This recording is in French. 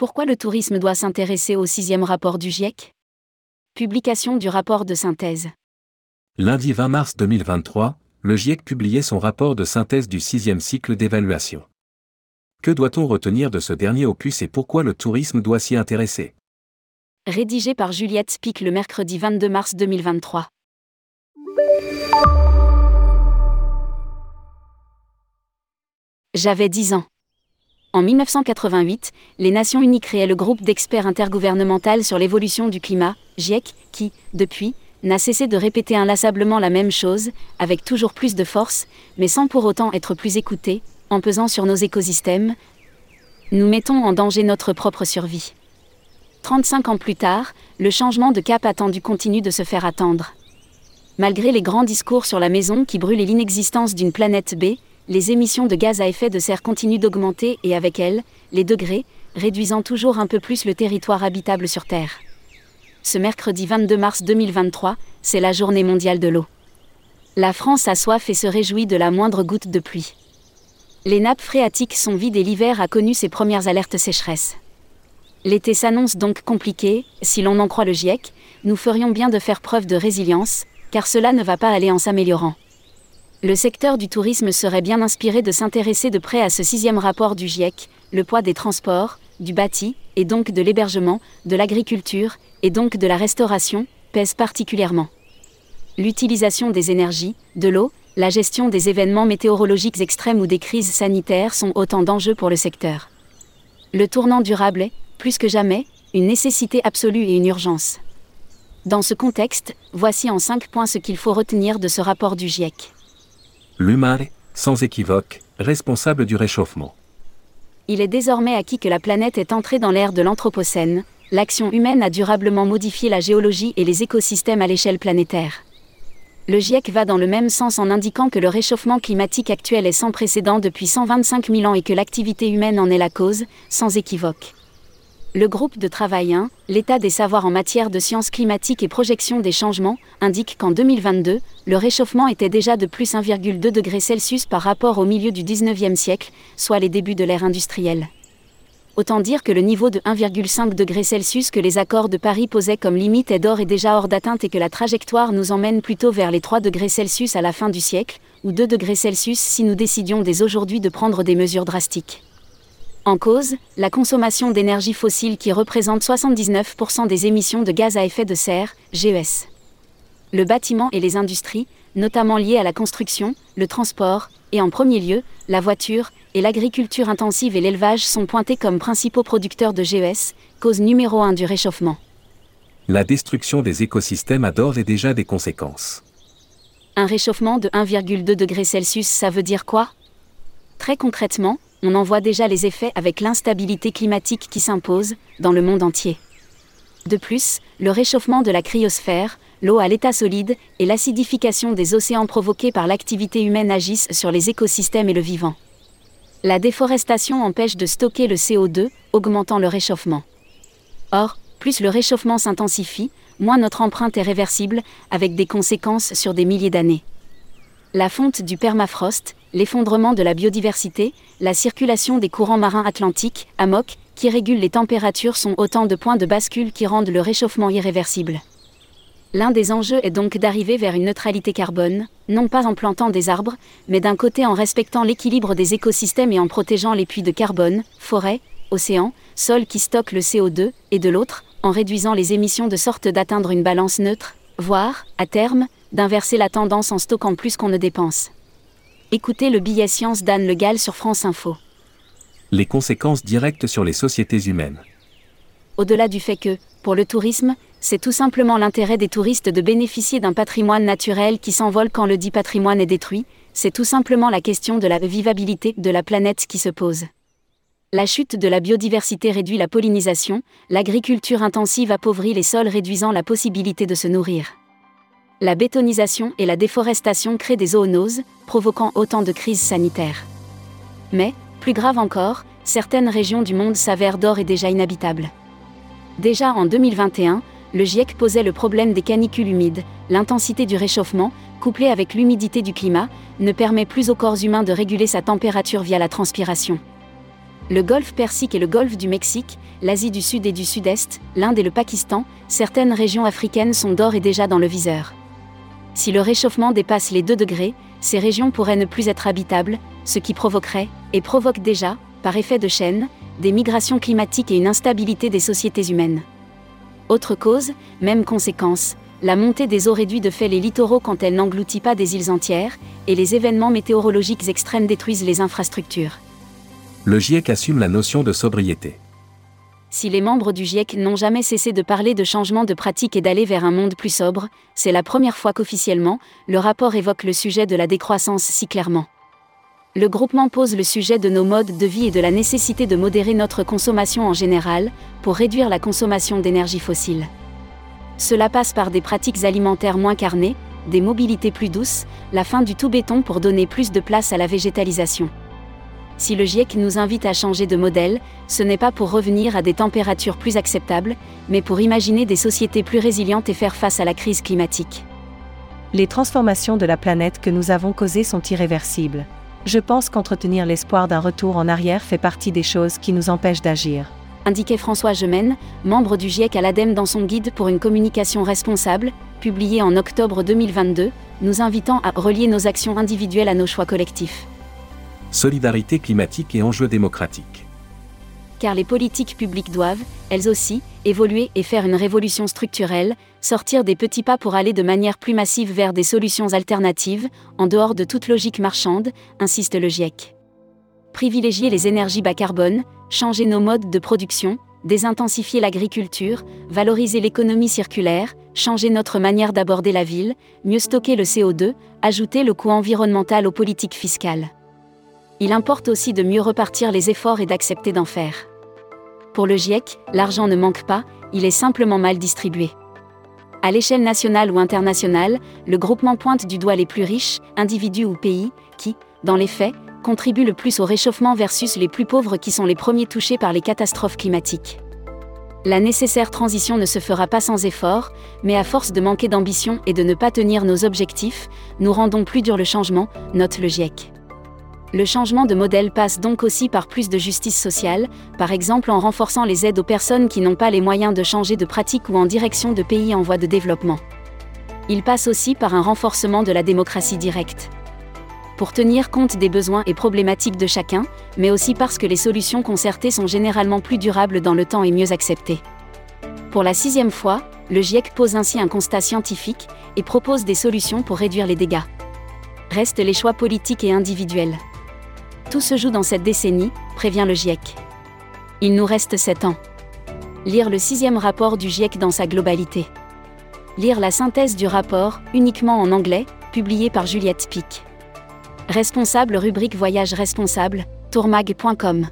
Pourquoi le tourisme doit s'intéresser au sixième rapport du GIEC Publication du rapport de synthèse. Lundi 20 mars 2023, le GIEC publiait son rapport de synthèse du sixième cycle d'évaluation. Que doit-on retenir de ce dernier opus et pourquoi le tourisme doit s'y intéresser? Rédigé par Juliette Spic le mercredi 22 mars 2023. J'avais 10 ans. En 1988, les Nations Unies créaient le groupe d'experts intergouvernemental sur l'évolution du climat, GIEC, qui, depuis, n'a cessé de répéter inlassablement la même chose, avec toujours plus de force, mais sans pour autant être plus écouté, en pesant sur nos écosystèmes. Nous mettons en danger notre propre survie. 35 ans plus tard, le changement de cap attendu continue de se faire attendre. Malgré les grands discours sur la maison qui brûle l'inexistence d'une planète B, les émissions de gaz à effet de serre continuent d'augmenter et avec elles, les degrés, réduisant toujours un peu plus le territoire habitable sur Terre. Ce mercredi 22 mars 2023, c'est la journée mondiale de l'eau. La France a soif et se réjouit de la moindre goutte de pluie. Les nappes phréatiques sont vides et l'hiver a connu ses premières alertes sécheresse. L'été s'annonce donc compliqué, si l'on en croit le GIEC, nous ferions bien de faire preuve de résilience, car cela ne va pas aller en s'améliorant le secteur du tourisme serait bien inspiré de s'intéresser de près à ce sixième rapport du GIEC, le poids des transports, du bâti, et donc de l'hébergement, de l'agriculture, et donc de la restauration, pèse particulièrement. L'utilisation des énergies, de l'eau, la gestion des événements météorologiques extrêmes ou des crises sanitaires sont autant d'enjeux pour le secteur. Le tournant durable est, plus que jamais, une nécessité absolue et une urgence. Dans ce contexte, voici en cinq points ce qu'il faut retenir de ce rapport du GIEC l'humain est, sans équivoque, responsable du réchauffement. Il est désormais acquis que la planète est entrée dans l'ère de l'Anthropocène, l'action humaine a durablement modifié la géologie et les écosystèmes à l'échelle planétaire. Le GIEC va dans le même sens en indiquant que le réchauffement climatique actuel est sans précédent depuis 125 000 ans et que l'activité humaine en est la cause, sans équivoque. Le groupe de travail 1, l'état des savoirs en matière de sciences climatiques et projection des changements, indique qu'en 2022, le réchauffement était déjà de plus 1,2 degré Celsius par rapport au milieu du 19e siècle, soit les débuts de l'ère industrielle. Autant dire que le niveau de 1,5 degré Celsius que les accords de Paris posaient comme limite est d'or et déjà hors d'atteinte et que la trajectoire nous emmène plutôt vers les 3 degrés Celsius à la fin du siècle, ou 2 degrés Celsius si nous décidions dès aujourd'hui de prendre des mesures drastiques. En cause, la consommation d'énergie fossile qui représente 79% des émissions de gaz à effet de serre, GES. Le bâtiment et les industries, notamment liées à la construction, le transport, et en premier lieu, la voiture, et l'agriculture intensive et l'élevage sont pointés comme principaux producteurs de GES, cause numéro un du réchauffement. La destruction des écosystèmes a d'ores et déjà des conséquences. Un réchauffement de 1,2 degré Celsius, ça veut dire quoi? Très concrètement, on en voit déjà les effets avec l'instabilité climatique qui s'impose dans le monde entier. De plus, le réchauffement de la cryosphère, l'eau à l'état solide et l'acidification des océans provoquées par l'activité humaine agissent sur les écosystèmes et le vivant. La déforestation empêche de stocker le CO2, augmentant le réchauffement. Or, plus le réchauffement s'intensifie, moins notre empreinte est réversible, avec des conséquences sur des milliers d'années. La fonte du permafrost, l'effondrement de la biodiversité, la circulation des courants marins atlantiques, AMOC, qui régulent les températures sont autant de points de bascule qui rendent le réchauffement irréversible. L'un des enjeux est donc d'arriver vers une neutralité carbone, non pas en plantant des arbres, mais d'un côté en respectant l'équilibre des écosystèmes et en protégeant les puits de carbone, forêts, océans, sols qui stockent le CO2, et de l'autre, en réduisant les émissions de sorte d'atteindre une balance neutre, voire, à terme, d'inverser la tendance en stockant plus qu'on ne dépense. Écoutez le billet science d'Anne Le Gall sur France Info. Les conséquences directes sur les sociétés humaines. Au-delà du fait que, pour le tourisme, c'est tout simplement l'intérêt des touristes de bénéficier d'un patrimoine naturel qui s'envole quand le dit patrimoine est détruit, c'est tout simplement la question de la vivabilité de la planète qui se pose. La chute de la biodiversité réduit la pollinisation, l'agriculture intensive appauvrit les sols réduisant la possibilité de se nourrir la bétonisation et la déforestation créent des zoonoses, provoquant autant de crises sanitaires. Mais, plus grave encore, certaines régions du monde s'avèrent d'or et déjà inhabitables. Déjà en 2021, le GIEC posait le problème des canicules humides, l'intensité du réchauffement, couplée avec l'humidité du climat, ne permet plus au corps humain de réguler sa température via la transpiration. Le golfe Persique et le golfe du Mexique, l'Asie du Sud et du Sud-Est, l'Inde et le Pakistan, certaines régions africaines sont d'or et déjà dans le viseur. Si le réchauffement dépasse les 2 degrés, ces régions pourraient ne plus être habitables, ce qui provoquerait, et provoque déjà, par effet de chaîne, des migrations climatiques et une instabilité des sociétés humaines. Autre cause, même conséquence, la montée des eaux réduit de fait les littoraux quand elle n'engloutit pas des îles entières, et les événements météorologiques extrêmes détruisent les infrastructures. Le GIEC assume la notion de sobriété. Si les membres du GIEC n'ont jamais cessé de parler de changement de pratique et d'aller vers un monde plus sobre, c'est la première fois qu'officiellement, le rapport évoque le sujet de la décroissance si clairement. Le groupement pose le sujet de nos modes de vie et de la nécessité de modérer notre consommation en général, pour réduire la consommation d'énergie fossile. Cela passe par des pratiques alimentaires moins carnées, des mobilités plus douces, la fin du tout béton pour donner plus de place à la végétalisation. Si le GIEC nous invite à changer de modèle, ce n'est pas pour revenir à des températures plus acceptables, mais pour imaginer des sociétés plus résilientes et faire face à la crise climatique. Les transformations de la planète que nous avons causées sont irréversibles. Je pense qu'entretenir l'espoir d'un retour en arrière fait partie des choses qui nous empêchent d'agir. Indiquait François Gemène, membre du GIEC à l'ADEME dans son guide pour une communication responsable, publié en octobre 2022, nous invitant à relier nos actions individuelles à nos choix collectifs. Solidarité climatique et enjeux démocratiques car les politiques publiques doivent, elles aussi, évoluer et faire une révolution structurelle, sortir des petits pas pour aller de manière plus massive vers des solutions alternatives, en dehors de toute logique marchande, insiste le GIEC. Privilégier les énergies bas carbone, changer nos modes de production, désintensifier l'agriculture, valoriser l'économie circulaire, changer notre manière d'aborder la ville, mieux stocker le CO2, ajouter le coût environnemental aux politiques fiscales. Il importe aussi de mieux repartir les efforts et d'accepter d'en faire. Pour le GIEC, l'argent ne manque pas, il est simplement mal distribué. À l'échelle nationale ou internationale, le groupement pointe du doigt les plus riches, individus ou pays, qui, dans les faits, contribuent le plus au réchauffement versus les plus pauvres qui sont les premiers touchés par les catastrophes climatiques. La nécessaire transition ne se fera pas sans effort, mais à force de manquer d'ambition et de ne pas tenir nos objectifs, nous rendons plus dur le changement, note le GIEC. Le changement de modèle passe donc aussi par plus de justice sociale, par exemple en renforçant les aides aux personnes qui n'ont pas les moyens de changer de pratique ou en direction de pays en voie de développement. Il passe aussi par un renforcement de la démocratie directe. Pour tenir compte des besoins et problématiques de chacun, mais aussi parce que les solutions concertées sont généralement plus durables dans le temps et mieux acceptées. Pour la sixième fois, le GIEC pose ainsi un constat scientifique et propose des solutions pour réduire les dégâts. Restent les choix politiques et individuels. Tout se joue dans cette décennie, prévient le GIEC. Il nous reste 7 ans. Lire le sixième rapport du GIEC dans sa globalité. Lire la synthèse du rapport, uniquement en anglais, publié par Juliette Pic. Responsable rubrique Voyage responsable, tourmag.com.